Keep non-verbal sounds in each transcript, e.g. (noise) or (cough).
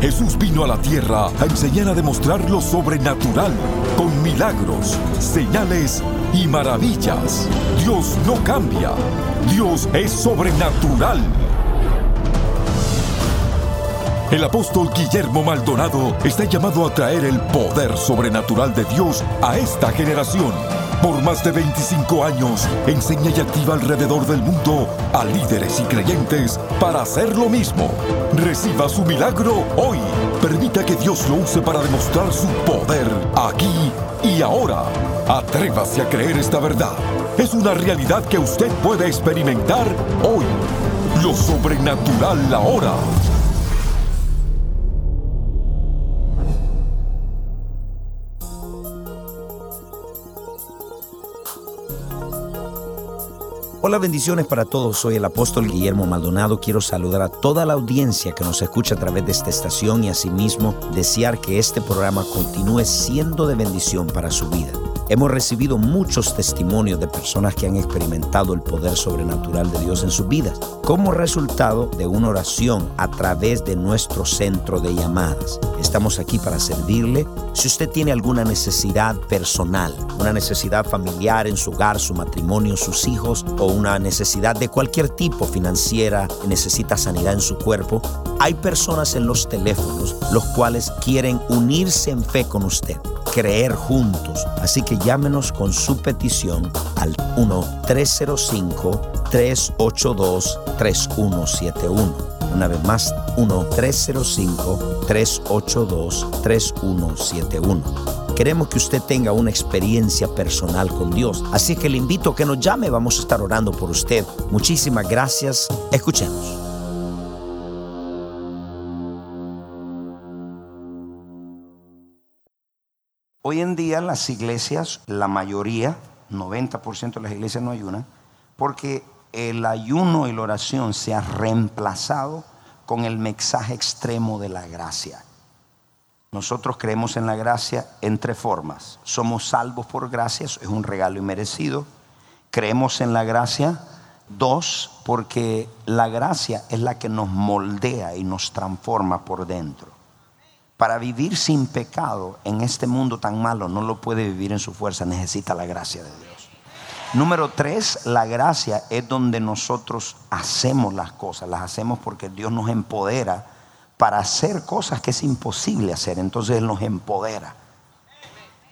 Jesús vino a la tierra a enseñar a demostrar lo sobrenatural, con milagros, señales y maravillas. Dios no cambia, Dios es sobrenatural. El apóstol Guillermo Maldonado está llamado a traer el poder sobrenatural de Dios a esta generación. Por más de 25 años, enseña y activa alrededor del mundo a líderes y creyentes para hacer lo mismo. Reciba su milagro hoy. Permita que Dios lo use para demostrar su poder aquí y ahora. Atrévase a creer esta verdad. Es una realidad que usted puede experimentar hoy. Lo sobrenatural ahora. Hola, bendiciones para todos. Soy el apóstol Guillermo Maldonado. Quiero saludar a toda la audiencia que nos escucha a través de esta estación y asimismo desear que este programa continúe siendo de bendición para su vida. Hemos recibido muchos testimonios de personas que han experimentado el poder sobrenatural de Dios en sus vidas, como resultado de una oración a través de nuestro centro de llamadas. Estamos aquí para servirle. Si usted tiene alguna necesidad personal, una necesidad familiar en su hogar, su matrimonio, sus hijos, o una necesidad de cualquier tipo financiera, necesita sanidad en su cuerpo, hay personas en los teléfonos los cuales quieren unirse en fe con usted creer juntos. Así que llámenos con su petición al 1-305-382-3171. Una vez más, 1-305-382-3171. Queremos que usted tenga una experiencia personal con Dios. Así que le invito a que nos llame. Vamos a estar orando por usted. Muchísimas gracias. Escuchemos. Hoy en día las iglesias, la mayoría, 90% de las iglesias no ayunan, porque el ayuno y la oración se ha reemplazado con el mensaje extremo de la gracia. Nosotros creemos en la gracia en tres formas. Somos salvos por gracia, es un regalo inmerecido. Creemos en la gracia, dos, porque la gracia es la que nos moldea y nos transforma por dentro. Para vivir sin pecado en este mundo tan malo, no lo puede vivir en su fuerza, necesita la gracia de Dios. Número tres, la gracia es donde nosotros hacemos las cosas, las hacemos porque Dios nos empodera para hacer cosas que es imposible hacer, entonces Él nos empodera.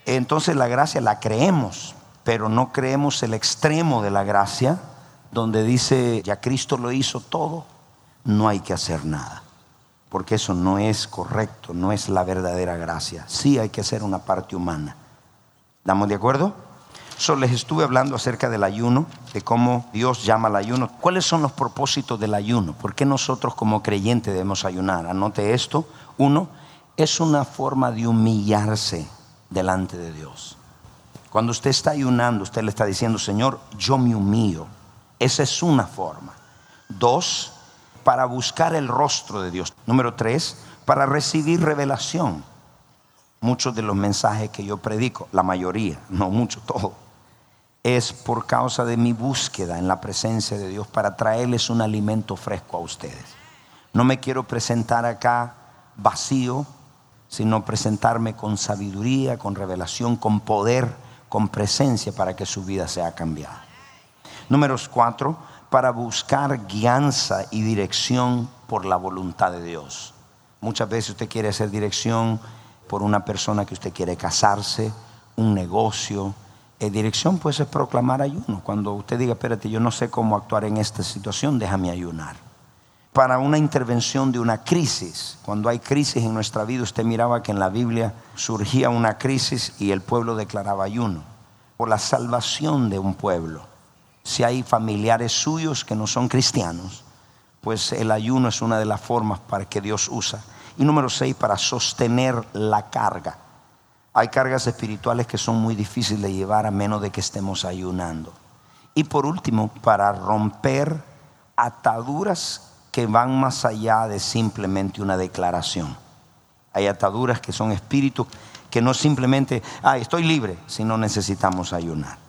Entonces la gracia la creemos, pero no creemos el extremo de la gracia, donde dice, ya Cristo lo hizo todo, no hay que hacer nada porque eso no es correcto, no es la verdadera gracia. Sí hay que hacer una parte humana. ¿Estamos de acuerdo? Solo les estuve hablando acerca del ayuno, de cómo Dios llama al ayuno. ¿Cuáles son los propósitos del ayuno? ¿Por qué nosotros como creyentes debemos ayunar? Anote esto. Uno, es una forma de humillarse delante de Dios. Cuando usted está ayunando, usted le está diciendo, Señor, yo me humillo. Esa es una forma. Dos, para buscar el rostro de Dios. Número tres, para recibir revelación. Muchos de los mensajes que yo predico, la mayoría, no mucho, todo, es por causa de mi búsqueda en la presencia de Dios para traerles un alimento fresco a ustedes. No me quiero presentar acá vacío, sino presentarme con sabiduría, con revelación, con poder, con presencia para que su vida sea cambiada. Números cuatro, para buscar guianza y dirección por la voluntad de Dios. Muchas veces usted quiere hacer dirección por una persona que usted quiere casarse, un negocio. Eh, dirección pues es proclamar ayuno. Cuando usted diga, espérate, yo no sé cómo actuar en esta situación, déjame ayunar. Para una intervención de una crisis, cuando hay crisis en nuestra vida, usted miraba que en la Biblia surgía una crisis y el pueblo declaraba ayuno por la salvación de un pueblo si hay familiares suyos que no son cristianos, pues el ayuno es una de las formas para que Dios usa. Y número seis, para sostener la carga. Hay cargas espirituales que son muy difíciles de llevar a menos de que estemos ayunando. Y por último, para romper ataduras que van más allá de simplemente una declaración. Hay ataduras que son espíritus que no simplemente, ah, estoy libre, sino necesitamos ayunar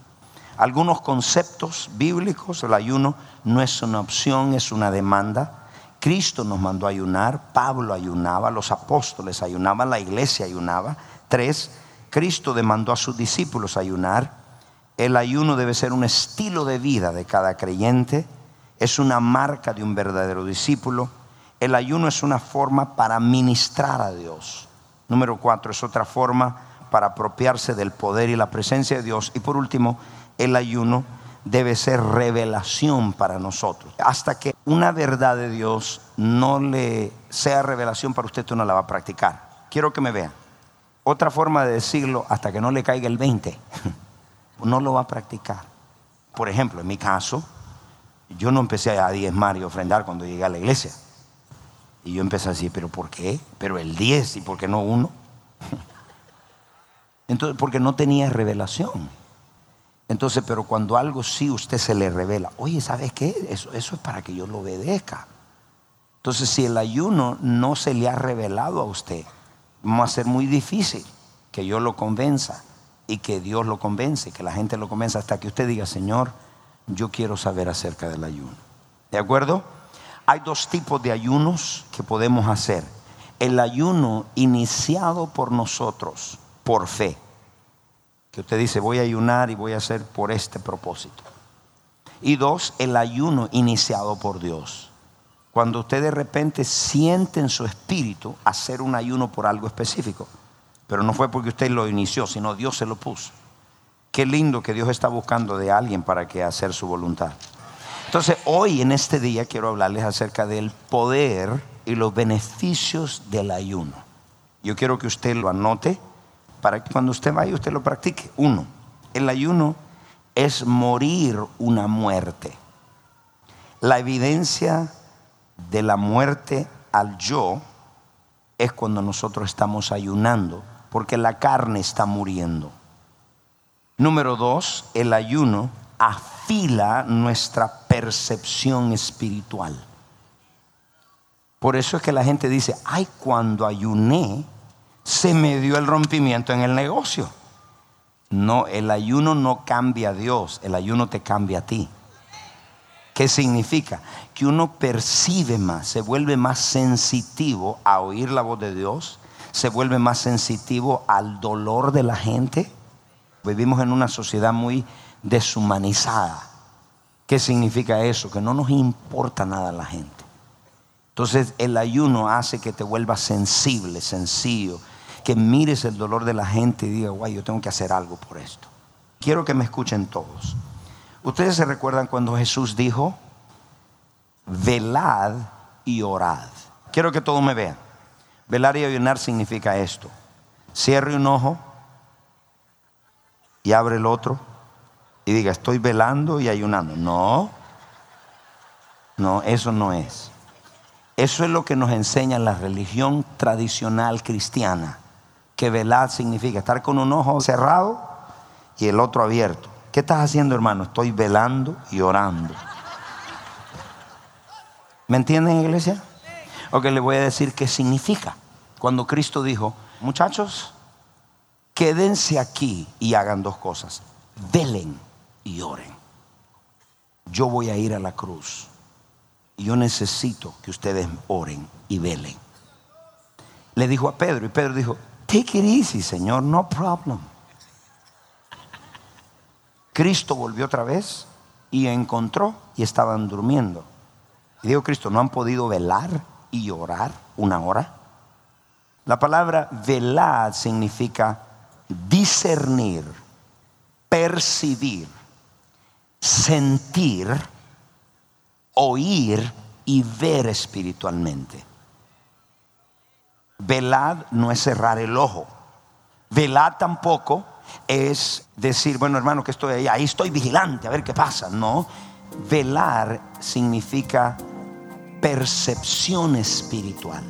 algunos conceptos bíblicos. El ayuno no es una opción, es una demanda Cristo nos mandó ayunar, Pablo ayunaba, los apóstoles ayunaban, la iglesia ayunaba. Tres, Cristo demandó a sus discípulos ayunar. El ayuno debe ser un estilo de vida de cada creyente, es una marca de un verdadero discípulo. El ayuno es una forma para ministrar a Dios. Número cuatro, es otra forma para apropiarse del poder y la presencia de Dios. Y por último, el ayuno debe ser revelación para nosotros. Hasta que una verdad de Dios no le sea revelación para usted, tú no la va a practicar. Quiero que me vean. Otra forma de decirlo, hasta que no le caiga el 20, (laughs) no lo va a practicar. Por ejemplo, en mi caso, yo no empecé a diezmar y ofrendar cuando llegué a la iglesia. Y yo empecé a decir, ¿pero por qué? ¿Pero el 10 y por qué no uno? (laughs) Entonces, porque no tenía revelación. Entonces, pero cuando algo sí usted se le revela, oye, ¿sabes qué? Eso, eso es para que yo lo obedezca. Entonces, si el ayuno no se le ha revelado a usted, va a ser muy difícil que yo lo convenza y que Dios lo convence, que la gente lo convenza hasta que usted diga, Señor, yo quiero saber acerca del ayuno. ¿De acuerdo? Hay dos tipos de ayunos que podemos hacer. El ayuno iniciado por nosotros, por fe usted dice, voy a ayunar y voy a hacer por este propósito. Y dos, el ayuno iniciado por Dios. Cuando usted de repente siente en su espíritu hacer un ayuno por algo específico, pero no fue porque usted lo inició, sino Dios se lo puso. Qué lindo que Dios está buscando de alguien para que hacer su voluntad. Entonces, hoy en este día quiero hablarles acerca del poder y los beneficios del ayuno. Yo quiero que usted lo anote para que cuando usted vaya usted lo practique. Uno, el ayuno es morir una muerte. La evidencia de la muerte al yo es cuando nosotros estamos ayunando, porque la carne está muriendo. Número dos, el ayuno afila nuestra percepción espiritual. Por eso es que la gente dice, ay, cuando ayuné, se me dio el rompimiento en el negocio. No, el ayuno no cambia a Dios, el ayuno te cambia a ti. ¿Qué significa? Que uno percibe más, se vuelve más sensitivo a oír la voz de Dios, se vuelve más sensitivo al dolor de la gente. Vivimos en una sociedad muy deshumanizada. ¿Qué significa eso? Que no nos importa nada la gente. Entonces el ayuno hace que te vuelvas sensible, sencillo, que mires el dolor de la gente y diga, guay, yo tengo que hacer algo por esto. Quiero que me escuchen todos. Ustedes se recuerdan cuando Jesús dijo, velad y orad. Quiero que todos me vean. Velar y ayunar significa esto. Cierre un ojo y abre el otro y diga, estoy velando y ayunando. No, no, eso no es. Eso es lo que nos enseña la religión tradicional cristiana que velar significa estar con un ojo cerrado y el otro abierto. ¿Qué estás haciendo, hermano? Estoy velando y orando. ¿Me entienden, iglesia? Ok, le voy a decir qué significa. Cuando Cristo dijo, muchachos, quédense aquí y hagan dos cosas. Velen y oren. Yo voy a ir a la cruz y yo necesito que ustedes oren y velen. Le dijo a Pedro y Pedro dijo, Take it easy, Señor, no problem. Cristo volvió otra vez y encontró y estaban durmiendo. Y dijo Cristo, ¿no han podido velar y orar una hora? La palabra velar significa discernir, percibir, sentir, oír y ver espiritualmente. Velad no es cerrar el ojo. Velad tampoco es decir, bueno hermano, que estoy ahí, ahí estoy vigilante, a ver qué pasa. No, velar significa percepción espiritual.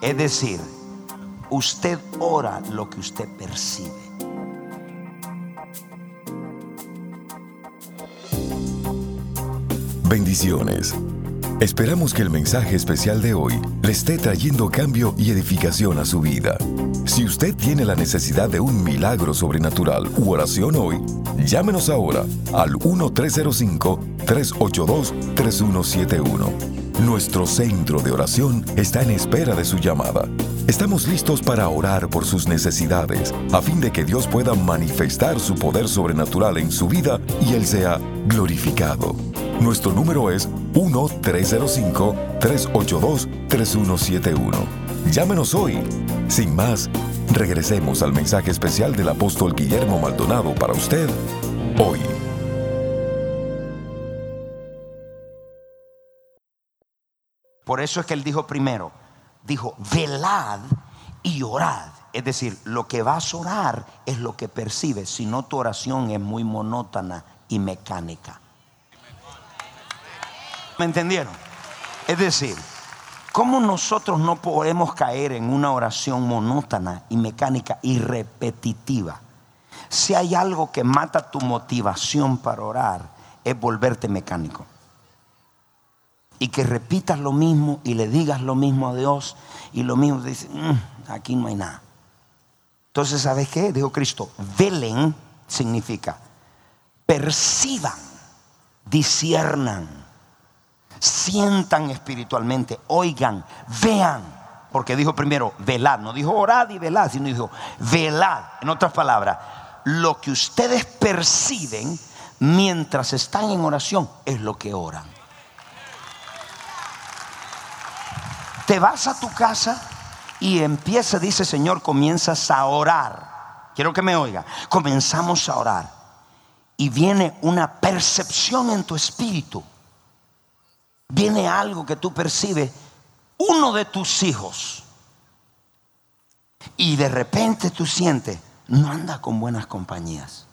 Es decir, usted ora lo que usted percibe. Bendiciones. Esperamos que el mensaje especial de hoy le esté trayendo cambio y edificación a su vida. Si usted tiene la necesidad de un milagro sobrenatural u oración hoy, llámenos ahora al 1305 382 3171 Nuestro centro de oración está en espera de su llamada. Estamos listos para orar por sus necesidades, a fin de que Dios pueda manifestar su poder sobrenatural en su vida y Él sea glorificado. Nuestro número es 1-305-382-3171. Llámenos hoy. Sin más, regresemos al mensaje especial del apóstol Guillermo Maldonado para usted hoy. Por eso es que él dijo primero, dijo, velad y orad. Es decir, lo que vas a orar es lo que percibes, si no tu oración es muy monótona y mecánica. ¿Me entendieron? Es decir, ¿cómo nosotros no podemos caer en una oración monótona y mecánica y repetitiva? Si hay algo que mata tu motivación para orar, es volverte mecánico y que repitas lo mismo y le digas lo mismo a Dios y lo mismo, dice, mm, aquí no hay nada. Entonces, ¿sabes qué? Dijo Cristo, velen significa perciban, disiernan, sientan espiritualmente, oigan, vean. Porque dijo primero, velad, no dijo orad y velad, sino dijo, velad. En otras palabras, lo que ustedes perciben mientras están en oración es lo que oran. Te vas a tu casa y empieza, dice Señor, comienzas a orar. Quiero que me oiga. Comenzamos a orar. Y viene una percepción en tu espíritu. Viene algo que tú percibes. Uno de tus hijos. Y de repente tú sientes, no anda con buenas compañías.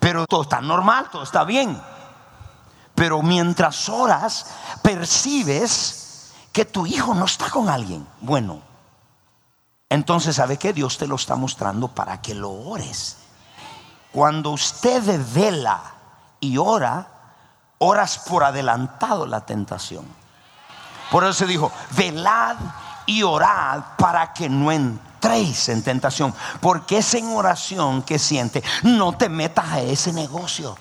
Pero todo está normal, todo está bien. Pero mientras oras, percibes que tu hijo no está con alguien. Bueno, entonces sabe que Dios te lo está mostrando para que lo ores. Cuando usted vela y ora, oras por adelantado la tentación. Por eso se dijo, velad y orad para que no entréis en tentación. Porque es en oración que siente, no te metas a ese negocio.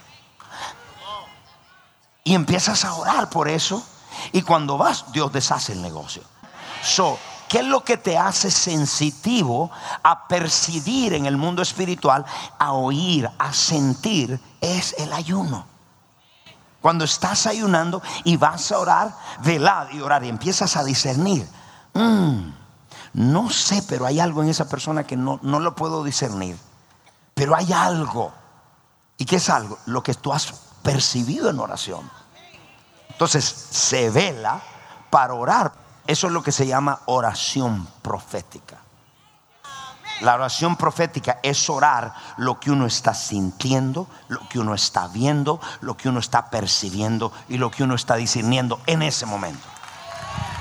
Y empiezas a orar por eso. Y cuando vas, Dios deshace el negocio. So, ¿Qué es lo que te hace sensitivo a percibir en el mundo espiritual, a oír, a sentir? Es el ayuno. Cuando estás ayunando y vas a orar, velad y orar y empiezas a discernir. Mm, no sé, pero hay algo en esa persona que no, no lo puedo discernir. Pero hay algo. ¿Y qué es algo? Lo que tú has percibido en oración. Entonces se vela para orar. Eso es lo que se llama oración profética. La oración profética es orar lo que uno está sintiendo, lo que uno está viendo, lo que uno está percibiendo y lo que uno está discerniendo en ese momento.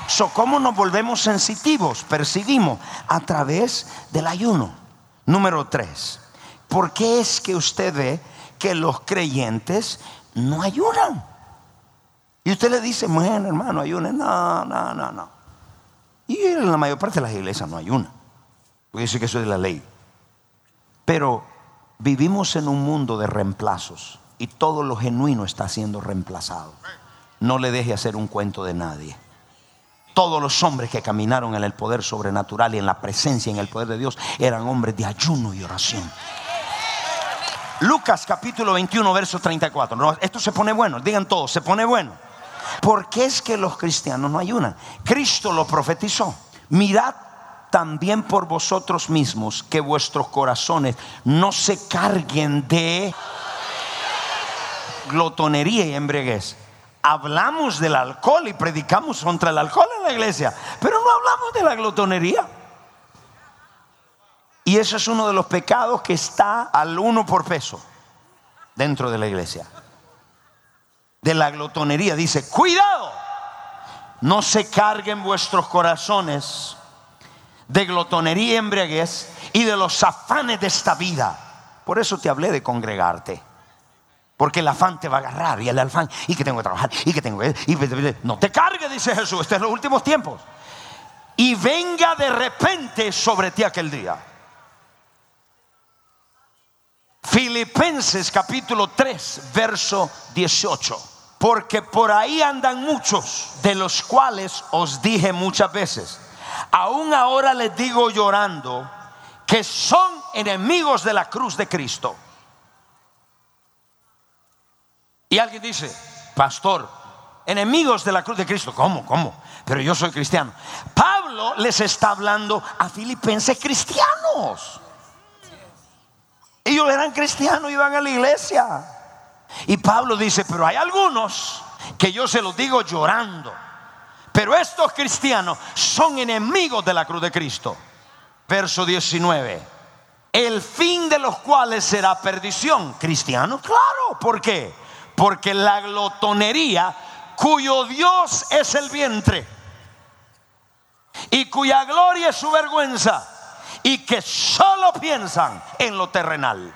So, ¿Cómo nos volvemos sensitivos? Percibimos a través del ayuno. Número tres. ¿Por qué es que usted ve que los creyentes no ayunan? Y usted le dice, bueno, hermano, ayune. No, no, no, no. Y en la mayor parte de las iglesias no ayuna. Porque dice que eso es la ley. Pero vivimos en un mundo de reemplazos y todo lo genuino está siendo reemplazado. No le deje hacer un cuento de nadie. Todos los hombres que caminaron en el poder sobrenatural y en la presencia y en el poder de Dios eran hombres de ayuno y oración. Lucas capítulo 21, verso 34. esto se pone bueno, digan todos, se pone bueno. ¿Por qué es que los cristianos no ayunan? Cristo lo profetizó. Mirad también por vosotros mismos que vuestros corazones no se carguen de glotonería y embriaguez. Hablamos del alcohol y predicamos contra el alcohol en la iglesia, pero no hablamos de la glotonería. Y eso es uno de los pecados que está al uno por peso dentro de la iglesia de la glotonería. Dice, cuidado, no se carguen vuestros corazones de glotonería y embriaguez y de los afanes de esta vida. Por eso te hablé de congregarte. Porque el afán te va a agarrar y el afán, y que tengo que trabajar, y que tengo que... Y, no te cargues, dice Jesús, este es los últimos tiempos. Y venga de repente sobre ti aquel día. Filipenses capítulo 3, verso 18. porque por ahí andan muchos, de los cuales os dije muchas veces, aún ahora les digo llorando, que son enemigos de la cruz de Cristo. Y alguien dice, pastor, enemigos de la cruz de Cristo, ¿cómo? ¿Cómo? Pero yo soy cristiano. Pablo les está hablando a filipenses cristianos. Ellos eran cristianos, iban a la iglesia. Y Pablo dice, pero hay algunos que yo se los digo llorando. Pero estos cristianos son enemigos de la cruz de Cristo. Verso 19. El fin de los cuales será perdición. Cristianos, claro. ¿Por qué? Porque la glotonería, cuyo Dios es el vientre, y cuya gloria es su vergüenza, y que solo piensan en lo terrenal.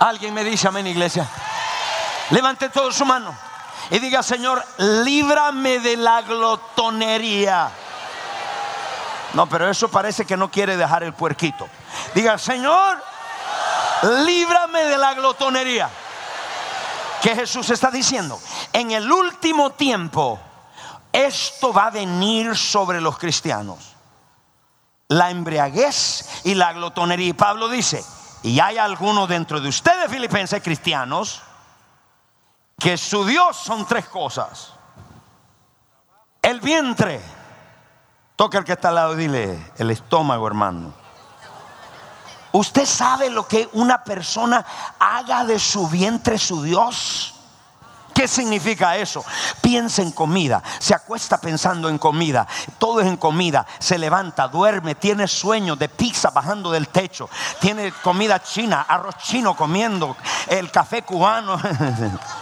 Alguien me dice amén, iglesia. Levante todo su mano y diga, Señor, líbrame de la glotonería. No, pero eso parece que no quiere dejar el puerquito. Diga, Señor, líbrame de la glotonería. ¿Qué Jesús está diciendo? En el último tiempo, esto va a venir sobre los cristianos. La embriaguez y la glotonería. Y Pablo dice, y hay algunos dentro de ustedes filipenses cristianos que su Dios son tres cosas. El vientre. Toca el que está al lado y dile, el estómago, hermano. ¿Usted sabe lo que una persona haga de su vientre su Dios? ¿Qué significa eso? Piensa en comida, se acuesta pensando en comida, todo es en comida, se levanta, duerme, tiene sueños de pizza bajando del techo, tiene comida china, arroz chino comiendo, el café cubano. (laughs)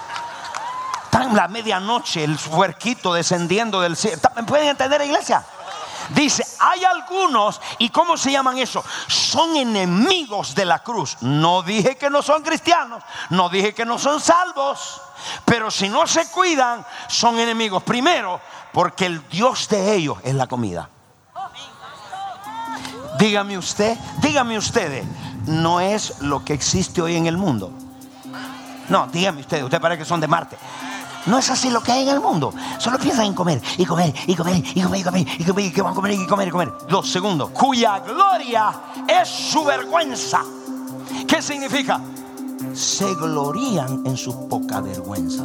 Está en la medianoche, el huerquito descendiendo del cielo. ¿Pueden entender, iglesia? Dice, hay algunos, ¿y cómo se llaman eso? Son enemigos de la cruz. No dije que no son cristianos, no dije que no son salvos. Pero si no se cuidan, son enemigos. Primero, porque el Dios de ellos es la comida. Dígame usted, dígame ustedes, no es lo que existe hoy en el mundo. No, dígame ustedes, ustedes parece que son de Marte. No es así lo que hay en el mundo. Solo piensan en comer y comer y comer y comer y comer y comer y que van a comer y comer y comer. Dos segundos. Cuya gloria es su vergüenza. ¿Qué significa? se glorían en su poca vergüenza.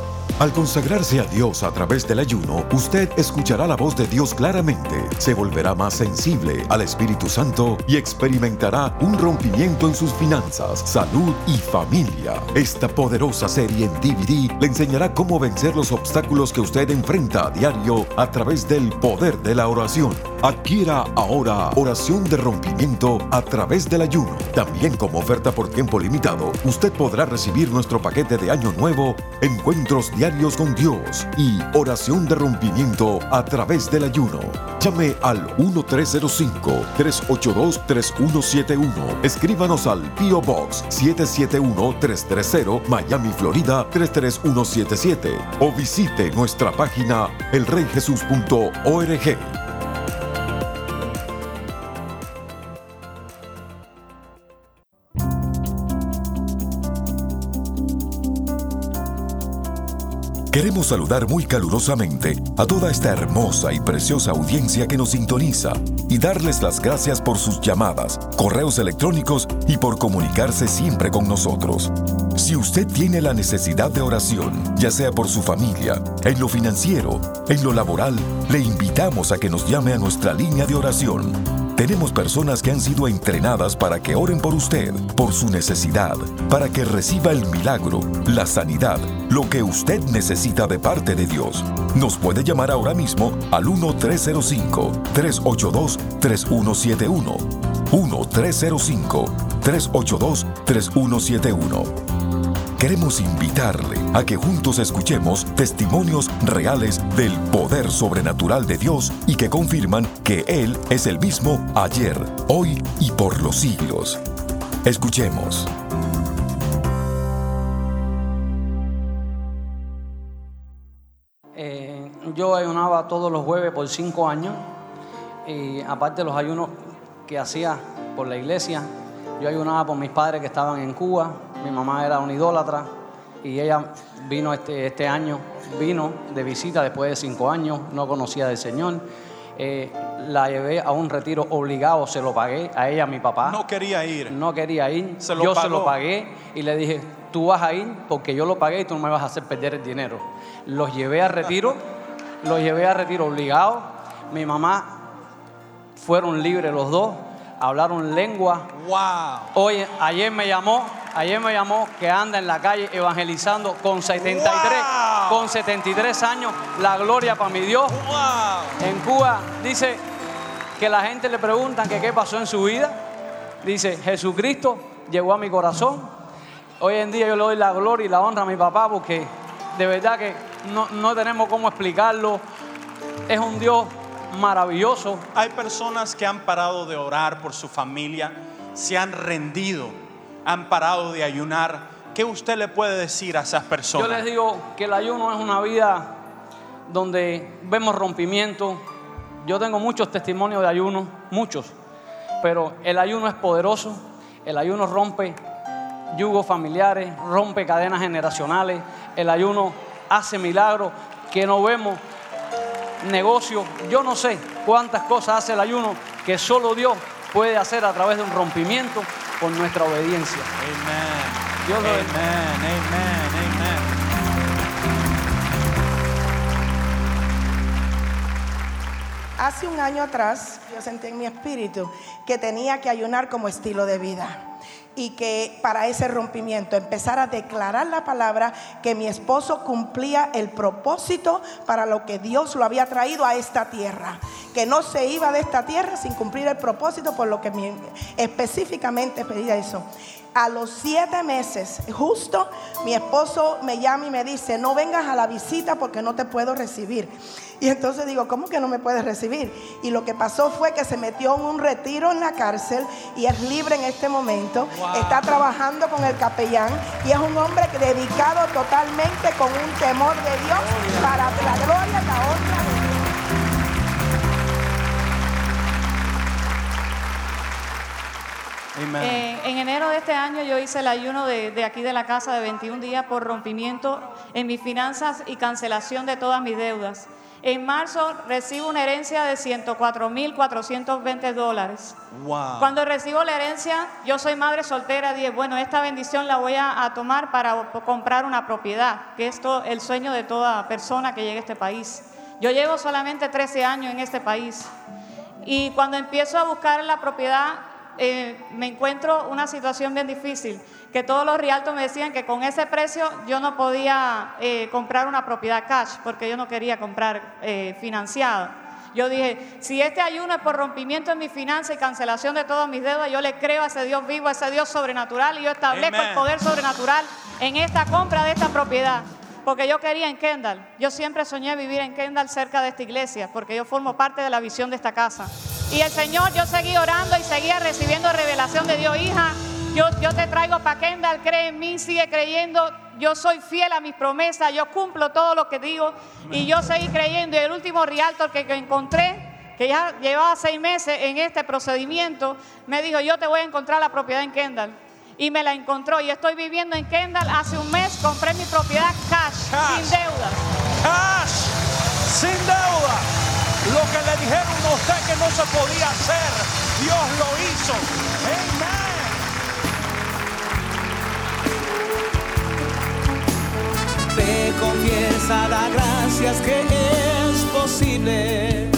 Al consagrarse a Dios a través del ayuno, usted escuchará la voz de Dios claramente, se volverá más sensible al Espíritu Santo y experimentará un rompimiento en sus finanzas, salud y familia. Esta poderosa serie en DVD le enseñará cómo vencer los obstáculos que usted enfrenta a diario a través del poder de la oración. Adquiera ahora oración de rompimiento a través del ayuno. También como oferta por tiempo limitado, usted podrá recibir nuestro paquete de año nuevo, encuentros diarios con Dios y oración de rompimiento a través del ayuno. Llame al 1305-382-3171. Escríbanos al P.O. Box 771-330 Miami, Florida 33177 o visite nuestra página elreyjesus.org. Queremos saludar muy calurosamente a toda esta hermosa y preciosa audiencia que nos sintoniza y darles las gracias por sus llamadas, correos electrónicos y por comunicarse siempre con nosotros. Si usted tiene la necesidad de oración, ya sea por su familia, en lo financiero, en lo laboral, le invitamos a que nos llame a nuestra línea de oración tenemos personas que han sido entrenadas para que oren por usted, por su necesidad, para que reciba el milagro, la sanidad, lo que usted necesita de parte de Dios. Nos puede llamar ahora mismo al 1-305-382-3171. 1-305-382-3171 queremos invitarle a que juntos escuchemos testimonios reales del poder sobrenatural de Dios y que confirman que Él es el mismo ayer, hoy y por los siglos. Escuchemos. Eh, yo ayunaba todos los jueves por cinco años y aparte de los ayunos que hacía por la iglesia, yo ayunaba por mis padres que estaban en Cuba, mi mamá era una idólatra y ella vino este, este año, vino de visita después de cinco años, no conocía del Señor. Eh, la llevé a un retiro obligado, se lo pagué a ella, a mi papá. No quería ir. No quería ir. Se lo yo se lo pagué y le dije, tú vas a ir porque yo lo pagué y tú no me vas a hacer perder el dinero. Los llevé a retiro, (laughs) los llevé a retiro obligado. Mi mamá fueron libres los dos, hablaron lengua. Wow. Oye, ayer me llamó, ayer me llamó que anda en la calle evangelizando con 73, Wow. con 73 años. La gloria para mi Dios. Wow. En Cuba dice que la gente le preguntan que qué pasó en su vida. Dice, Jesucristo llegó a mi corazón. Hoy en día yo le doy la gloria y la honra a mi papá porque de verdad que no, no tenemos cómo explicarlo. Es un Dios maravilloso. Hay personas que han parado de orar por su familia, se han rendido, han parado de ayunar. ¿Qué usted le puede decir a esas Yo personas? les digo que el ayuno es una vida donde vemos rompimiento. Yo tengo muchos testimonios de ayuno, muchos, pero el ayuno es poderoso. El ayuno rompe yugos familiares, rompe cadenas generacionales. El ayuno hace milagros que no vemos. Negocios, yo no sé cuántas cosas hace el ayuno que solo Dios puede hacer a través de un rompimiento por nuestra obediencia. Amen. Dios lo amen, amen, amen. Hace un año atrás yo sentí en mi espíritu que tenía que ayunar como estilo de vida y que para ese rompimiento empezar a declarar la palabra que mi esposo cumplía el propósito para lo que Dios lo había traído a esta tierra, que no se iba de esta tierra sin cumplir el propósito por lo que mi- específicamente pedía eso. A los siete meses, justo, mi esposo me llama y me dice, no vengas a la visita porque no te puedo recibir. Y entonces digo, ¿cómo que no me puedes recibir? Y lo que pasó fue que se metió en un retiro en la cárcel y es libre en este momento. Está trabajando con el capellán y es un hombre dedicado totalmente con un temor de Dios para la gloria y la honra de Dios. Amen. Eh, en enero de este año yo hice el ayuno de, de aquí de la casa de 21 días por rompimiento en mis finanzas y cancelación de todas mis deudas. En marzo recibo una herencia de 104.420 dólares. Wow. Cuando recibo la herencia, yo soy madre soltera, dije, bueno, esta bendición la voy a, a tomar para comprar una propiedad, que es el sueño de toda persona que llegue a este país. Yo llevo solamente 13 años en este país. Y cuando empiezo a buscar la propiedad, eh, me encuentro una situación bien difícil, que todos los realtos me decían que con ese precio yo no podía eh, comprar una propiedad cash, porque yo no quería comprar eh, financiada. Yo dije, si este ayuno es por rompimiento en mi finanza y cancelación de todas mis deudas, yo le creo a ese Dios vivo, a ese Dios sobrenatural, y yo establezco Amen. el poder sobrenatural en esta compra de esta propiedad. Porque yo quería en Kendall. Yo siempre soñé vivir en Kendall cerca de esta iglesia, porque yo formo parte de la visión de esta casa. Y el Señor, yo seguí orando y seguía recibiendo revelación de Dios. Hija, yo, yo te traigo para Kendall, cree en mí, sigue creyendo. Yo soy fiel a mis promesas, yo cumplo todo lo que digo. Y yo seguí creyendo. Y el último realtor que, que encontré, que ya llevaba seis meses en este procedimiento, me dijo, yo te voy a encontrar la propiedad en Kendall. Y me la encontró. Y estoy viviendo en Kendall. Hace un mes compré mi propiedad cash, Cash. sin deudas. Cash, sin deuda. Se podía hacer, Dios lo hizo. Amen. Te confiesa, da gracias que es posible.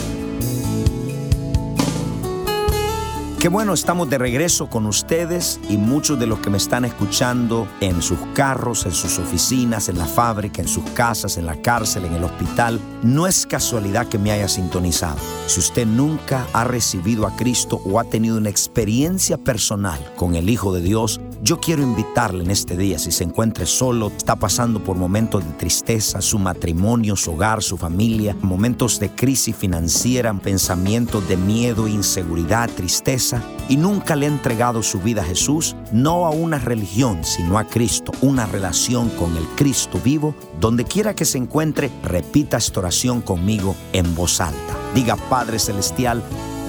Qué bueno, estamos de regreso con ustedes y muchos de los que me están escuchando en sus carros, en sus oficinas, en la fábrica, en sus casas, en la cárcel, en el hospital. No es casualidad que me haya sintonizado. Si usted nunca ha recibido a Cristo o ha tenido una experiencia personal con el Hijo de Dios, Yo quiero invitarle en este día, si se encuentre solo, está pasando por momentos de tristeza, su matrimonio, su hogar, su familia, momentos de crisis financiera, pensamientos de miedo, inseguridad, tristeza, y nunca le ha entregado su vida a Jesús, no a una religión, sino a Cristo, una relación con el Cristo vivo, donde quiera que se encuentre, repita esta oración conmigo en voz alta. Diga, Padre Celestial,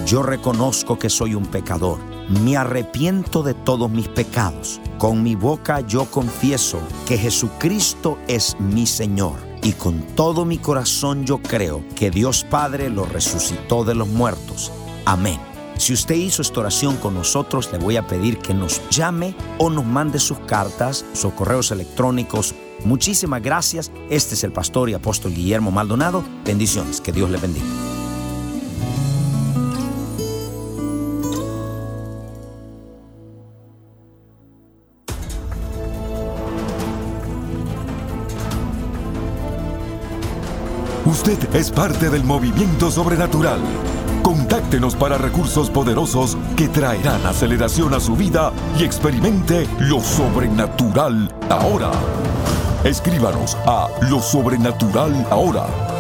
yo reconozco que soy un pecador. Me arrepiento de todos mis pecados. Con mi boca yo confieso que Jesucristo es mi Señor. Y con todo mi corazón yo creo que Dios Padre lo resucitó de los muertos. Amén. Si usted hizo esta oración con nosotros, le voy a pedir que nos llame o nos mande sus cartas, sus correos electrónicos. Muchísimas gracias. Este es el pastor y apóstol Guillermo Maldonado. Bendiciones. Que Dios le bendiga. Usted es parte del movimiento sobrenatural. Contáctenos para recursos poderosos que traerán aceleración a su vida y experimente lo sobrenatural ahora. Escríbanos a lo sobrenatural ahora